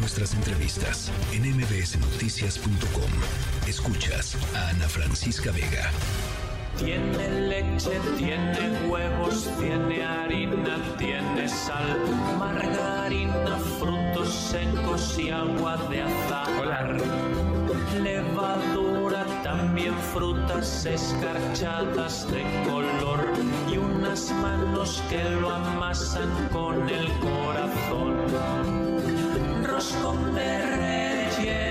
nuestras entrevistas en mbsnoticias.com. Escuchas a Ana Francisca Vega. Tiene leche, tiene huevos, tiene harina, tiene sal, margarina, frutos secos y agua de azahar. Levadura, también frutas escarchadas de color y unas manos que lo amasan con el corazón. Roscón de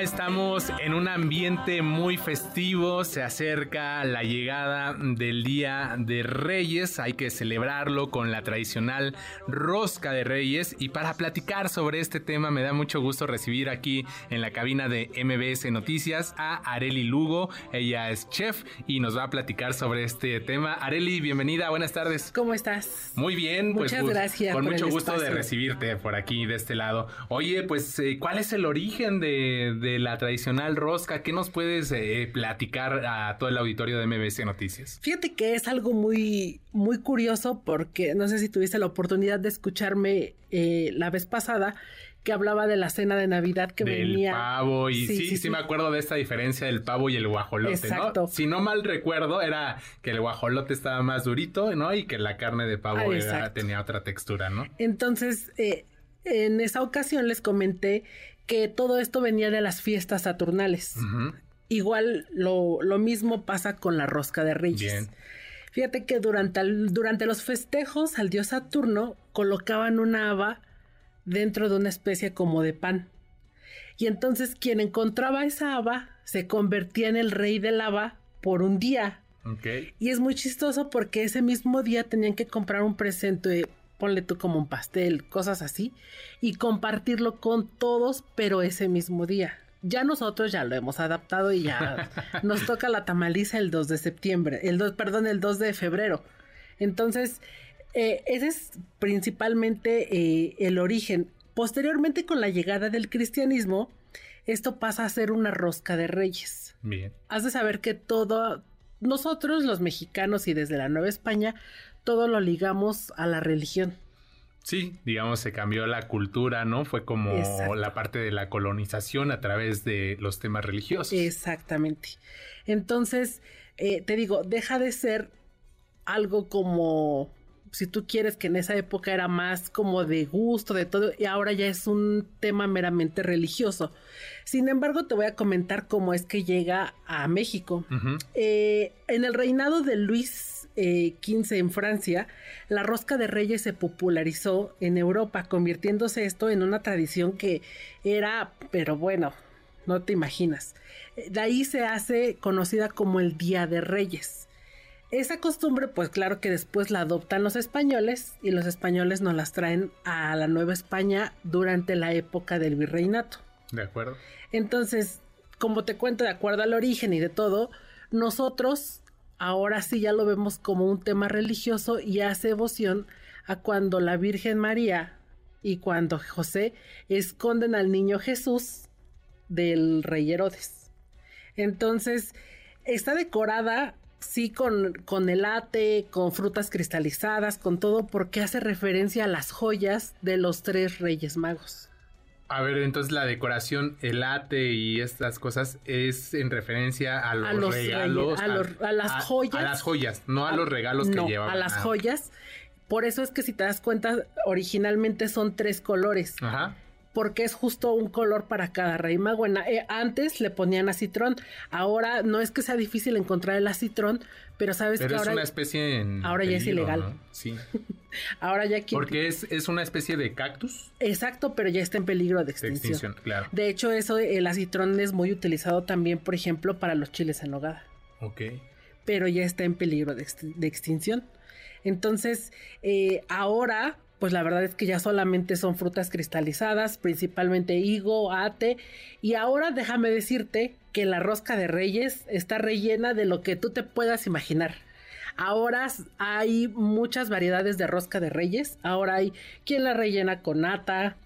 ya estamos en un ambiente muy festivo, se acerca la llegada del Día de Reyes, hay que celebrarlo con la tradicional rosca de Reyes y para platicar sobre este tema me da mucho gusto recibir aquí en la cabina de MBS Noticias a Areli Lugo, ella es chef y nos va a platicar sobre este tema. Areli, bienvenida, buenas tardes. ¿Cómo estás? Muy bien, pues Muchas gu- gracias Con por mucho el gusto de recibirte por aquí de este lado. Oye, pues, eh, ¿cuál es el origen de, de la tradicional rosca? ¿Qué nos puedes eh, platicar a todo el auditorio de MBC Noticias? Fíjate que es algo muy, muy curioso porque no sé si tuviste la oportunidad de escucharme eh, la vez pasada que hablaba de la cena de Navidad que del venía. pavo y sí sí, sí, me acuerdo de esta diferencia del pavo y el guajolote, Exacto. ¿no? Si no mal recuerdo era que el guajolote estaba más durito, ¿no? Y que la carne de pavo Ah, era- tenía otra textura, ¿no? Entonces, eh, en esa ocasión les comenté que todo esto venía de las fiestas saturnales. Igual lo, lo mismo pasa con la rosca de Reyes. Bien. Fíjate que durante, durante los festejos al dios Saturno colocaban una haba dentro de una especie como de pan. Y entonces quien encontraba esa haba se convertía en el rey del haba por un día. Ok. Y es muy chistoso porque ese mismo día tenían que comprar un presente, ponle tú como un pastel, cosas así, y compartirlo con todos, pero ese mismo día. Ya nosotros ya lo hemos adaptado y ya nos toca la tamaliza el 2 de septiembre, el 2, perdón, el 2 de febrero. Entonces, eh, ese es principalmente eh, el origen. Posteriormente, con la llegada del cristianismo, esto pasa a ser una rosca de reyes Bien. has de saber que todo, nosotros los mexicanos y desde la Nueva España, todo lo ligamos a la religión. Sí, digamos, se cambió la cultura, ¿no? Fue como Exacto. la parte de la colonización a través de los temas religiosos. Exactamente. Entonces, eh, te digo, deja de ser algo como, si tú quieres, que en esa época era más como de gusto, de todo, y ahora ya es un tema meramente religioso. Sin embargo, te voy a comentar cómo es que llega a México. Eh, en el reinado de Luis eh, XV en Francia, la rosca de reyes se popularizó en Europa, convirtiéndose esto en una tradición que era, pero bueno, no te imaginas. Eh, De ahí se hace conocida como el Día de Reyes. Esa costumbre, pues claro que después la adoptan los españoles y los españoles nos las traen a la Nueva España durante la época del virreinato. De acuerdo. Entonces, como te cuento, de acuerdo al origen y de todo, nosotros ahora sí ya lo vemos como un tema religioso y hace devoción a cuando la Virgen María y cuando José esconden al niño Jesús del rey Herodes. Entonces, está decorada, sí, con, con elate, con frutas cristalizadas, con todo, porque hace referencia a las joyas de los tres reyes magos. A ver, entonces la decoración, el ate y estas cosas es en referencia a los, los regalos. reyes, a los- a las joyas. A las joyas, no a los regalos que no, llevaban. a las Ah, joyas. Por eso es que si te das cuenta, originalmente son tres colores. Ajá. Porque es justo un color para cada rey mago. Eh, antes le ponían acitrón. Ahora no es que sea difícil encontrar el acitrón, pero sabes Pero que es ahora, una especie en ahora ya es ilegal. ¿no? Sí. ahora ya aquí. Porque es, es una especie de cactus Exacto, pero ya está en peligro de de extinción. extinción, claro. De hecho, eso, el acitrón es muy utilizado también, por ejemplo, para los chiles en nogada. Ok. pero ya está en peligro de extinción. Entonces, eh, ahora, pues la verdad es que ya solamente son frutas cristalizadas, principalmente higo, ate, y ahora déjame decirte que la rosca de reyes está rellena de lo que tú te puedas imaginar. Ahora hay muchas variedades de rosca de reyes. Ahora hay quien la rellena con nata,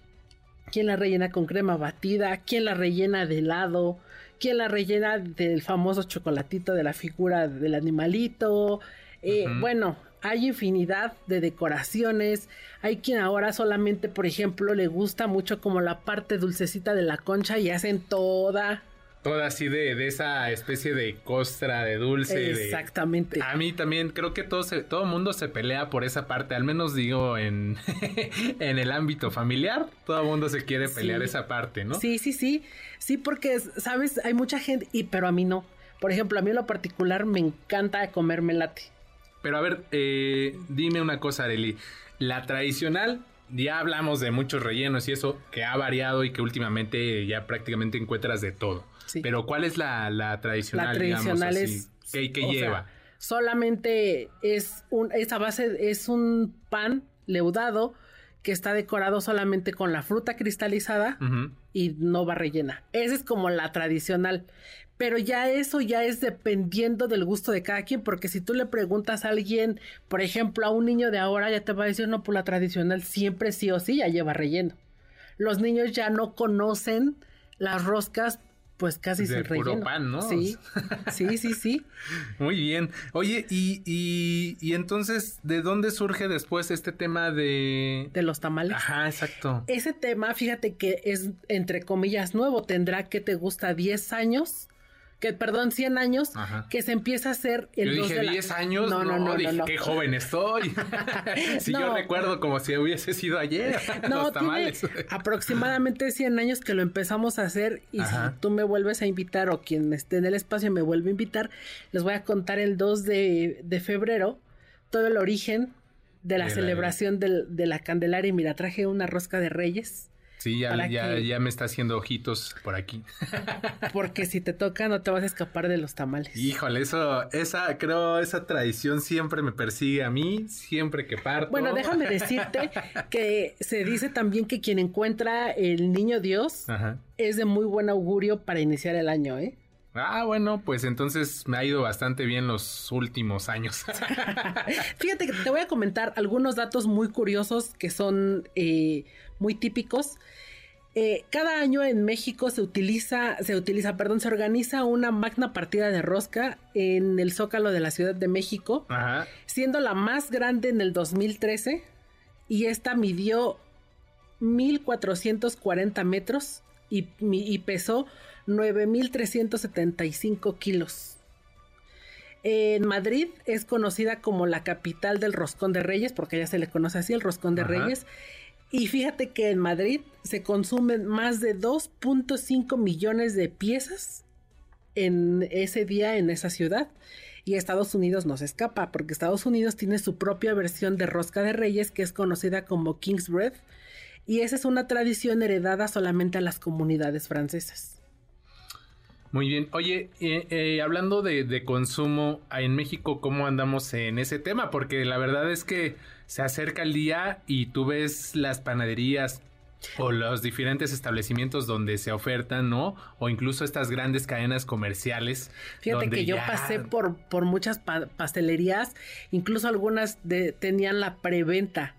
quien la rellena con crema batida, quien la rellena de helado, quien la rellena del famoso chocolatito de la figura del animalito. Eh, bueno, hay infinidad de decoraciones. Hay quien ahora solamente, por ejemplo, le gusta mucho como la parte dulcecita de la concha y hacen toda toda así de, de, esa especie de costra de dulce. Exactamente. a mí también creo que todo se, todo mundo se pelea por esa parte, al menos digo en, en el ámbito familiar, todo mundo se quiere pelear esa parte, ¿no? Sí, sí, sí, sí, porque sabes, hay mucha gente, y pero a mí no. Por ejemplo, a mí en lo particular me encanta comer melate. Pero a ver, eh, dime una cosa, Areli. La tradicional ya hablamos de muchos rellenos y eso que ha variado y que últimamente ya prácticamente encuentras de todo. Pero ¿cuál es la, tradicional? La tradicional es... ¿Qué, lleva? solamente es un, esa base es un pan leudado que está decorado solamente con la fruta cristalizada y no va rellena. Esa es como la tradicional. Pero ya eso ya es dependiendo del gusto de cada quien, porque si tú le preguntas a alguien, por ejemplo, a un niño de ahora, ya te va a decir, no, pues la tradicional siempre sí o sí ya lleva relleno. Los niños ya no conocen las roscas pues casi de sin puro pan, ¿no? Sí, sí, sí, sí. Muy bien. Oye, y, y, y, entonces, ¿de dónde surge después este tema de... De los tamales. Ajá, exacto. Ese tema, fíjate que es, entre comillas, nuevo. Tendrá que te gusta 10 años que perdón, 100 años, que se empieza a hacer el yo dije 10 años, no, no, no, dije, qué joven estoy. si yo recuerdo como si hubiese sido ayer no, los aproximadamente 100 años que lo empezamos a hacer y si tú me vuelves a invitar o quien esté en el espacio me vuelve a invitar, les voy a contar el 2 de, febrero todo el origen de la celebración de la Candelaria. Y mira, traje una rosca de reyes Sí, ya, ya, me está haciendo ojitos por aquí. Porque si te toca no te vas a escapar de los tamales. Híjole, eso, esa, creo, esa tradición siempre me persigue a mí, siempre que parto. Bueno, déjame decirte que se dice también que quien encuentra el niño Dios es de muy buen augurio para iniciar el año, ¿eh? Ah, bueno, pues entonces me ha ido bastante bien los últimos años. Fíjate que te voy a comentar algunos datos muy curiosos que son eh, muy típicos. Eh, cada año en México se utiliza, se utiliza, perdón, se organiza una magna partida de rosca en el Zócalo de la Ciudad de México, siendo la más grande en el 2013 y esta midió 1440 metros y, y pesó 9375 kilos. En Madrid es conocida como la capital del roscón de reyes, porque ya se le conoce así el roscón de reyes, y fíjate que en Madrid se consumen más de 2.5 millones de piezas en ese día en esa ciudad. Y Estados Unidos no se escapa, porque Estados Unidos tiene su propia versión de rosca de reyes que es conocida como King's Bread. Y esa es una tradición heredada solamente a las comunidades francesas. Muy bien. Oye, eh, eh, hablando de, de, consumo en México, ¿cómo andamos en ese tema? Porque la verdad es que se acerca el día y tú ves las panaderías o los diferentes establecimientos donde se ofertan, ¿no? O incluso estas grandes cadenas comerciales. Fíjate que yo pasé por, por muchas pastelerías, incluso algunas de, tenían la preventa,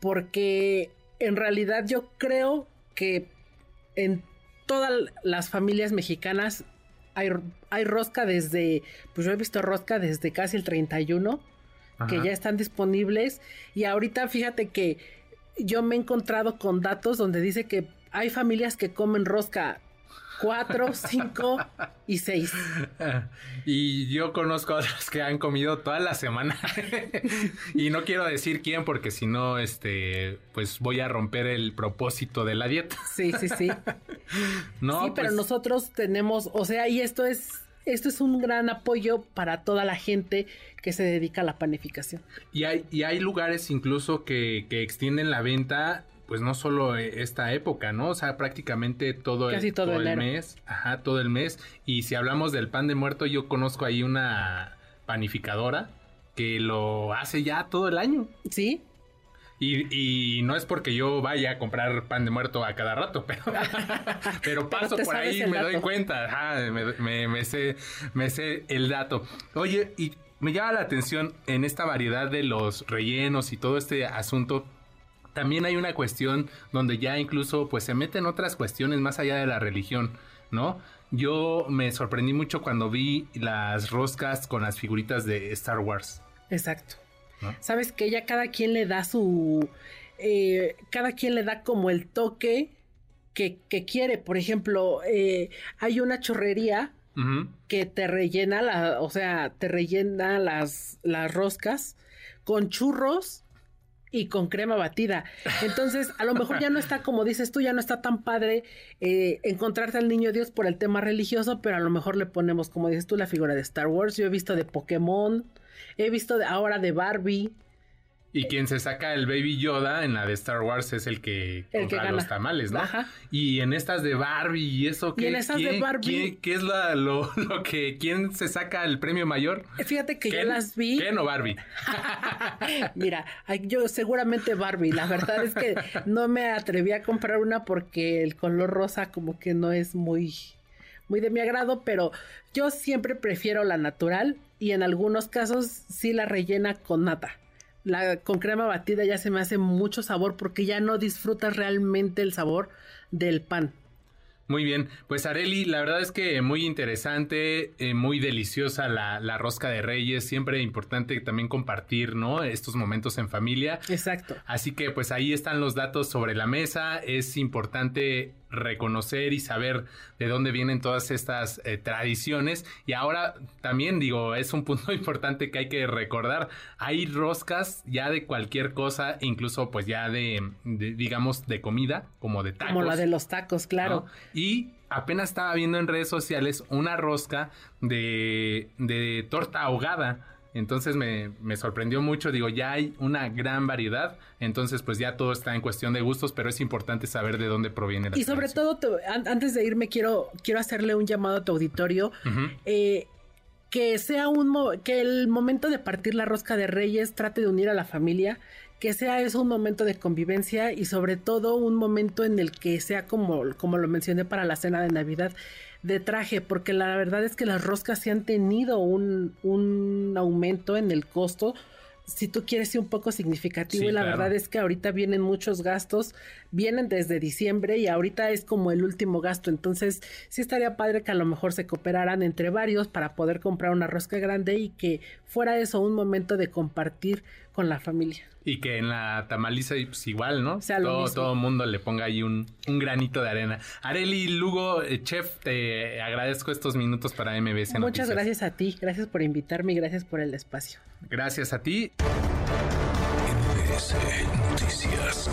porque en realidad yo creo que en todas las familias mexicanas hay, hay rosca desde, pues yo he visto rosca desde casi el 31 que ya están disponibles. Y ahorita fíjate que yo me he encontrado con datos donde dice que hay familias que comen rosca cuatro, cinco y seis. Y yo conozco a otros que han comido toda la semana. y no quiero decir quién porque si no, este, pues voy a romper el propósito de la dieta. Sí, sí, sí. no, sí, pero pues nosotros tenemos, o sea, y esto es esto es un gran apoyo para toda la gente que se dedica a la panificación. Y hay, y hay lugares incluso que, que extienden la venta pues no solo e, esta época, ¿no? O sea, prácticamente todo, el, todo, el mes, ajá, todo el mes. Y si hablamos del pan de muerto, yo conozco ahí una panificadora que lo hace ya todo el año. Sí, y, no es porque yo vaya a comprar pan de muerto a cada rato, pero, pero paso por ahí y me doy cuenta. me, sé, me sé el dato. Oye, y me llama la atención en esta variedad de los rellenos y todo este asunto. También hay una cuestión donde ya incluso pues se meten otras cuestiones más allá de la religión, ¿no? Yo me sorprendí mucho cuando vi las roscas con las figuritas de Star Wars. Exacto. Sabes que ya cada quien le da su... Eh, cada quien le da como el toque que, quiere. Por ejemplo, eh, hay una chorrería que te rellena la, o sea, te rellena las, las roscas con churros y con crema batida. Entonces, a lo mejor ya no está, como dices tú, ya no está tan padre eh, encontrarte al niño Dios por el tema religioso, pero a lo mejor le ponemos, como dices tú, la figura de Star Wars. Yo he visto de Pokémon, he visto de, ahora de Barbie. Y quien se saca el Baby Yoda en la de Star Wars es el que compra los tamales, ¿no? Ajá. Y en estas de Barbie y eso, ¿qué, en estas de Barbie, ¿qué, es lo, que, quién se saca el premio mayor? Fíjate que yo las vi. ¿Ken o Barbie? Mira, yo seguramente Barbie. La verdad es que no me atreví a comprar una porque el color rosa como que no es muy, muy de mi agrado, pero yo siempre prefiero la natural y en algunos casos sí la rellena con nata la con crema batida ya se me hace mucho sabor porque ya no disfrutas realmente el sabor del pan. Muy bien, pues Areli, la verdad es que muy interesante, eh, muy deliciosa la, la, rosca de reyes, siempre importante también compartir, ¿no? Estos momentos en familia. Exacto. Así que pues ahí están los datos sobre la mesa, es importante reconocer y saber de dónde vienen todas estas eh, tradiciones. Y ahora también digo, es un punto importante que hay que recordar, hay roscas ya de cualquier cosa, incluso pues ya de, digamos, de comida, como de tacos. Como la de los tacos, claro. Y apenas estaba viendo en redes sociales una rosca de, de torta ahogada entonces me, sorprendió mucho, digo, ya hay una gran variedad, entonces pues ya todo está en cuestión de gustos, pero es importante saber de dónde proviene la Y sobre todo, antes de irme, quiero, quiero hacerle un llamado a tu auditorio. Eh, que sea un que el momento de partir la rosca de reyes trate de unir a la familia, que sea eso un momento de convivencia y sobre todo un momento en el que sea como, como lo mencioné para la cena de Navidad, de traje, porque la verdad es que las roscas sí han tenido un, un aumento en el costo si tú quieres ser un poco significativo y la verdad es que ahorita vienen muchos gastos, vienen desde diciembre y ahorita es como el último gasto, entonces sí estaría padre que a lo mejor se cooperaran entre varios para poder comprar una rosca grande y que fuera eso un momento de compartir con la familia. Y que en la tamaliza pues igual, ¿no? todo, todo mundo le ponga ahí un, un, granito de arena. Areli Lugo, eh, chef, te agradezco estos minutos para MBS Muchas gracias a ti, gracias por invitarme y gracias por el espacio. Gracias a ti. MBS Noticias.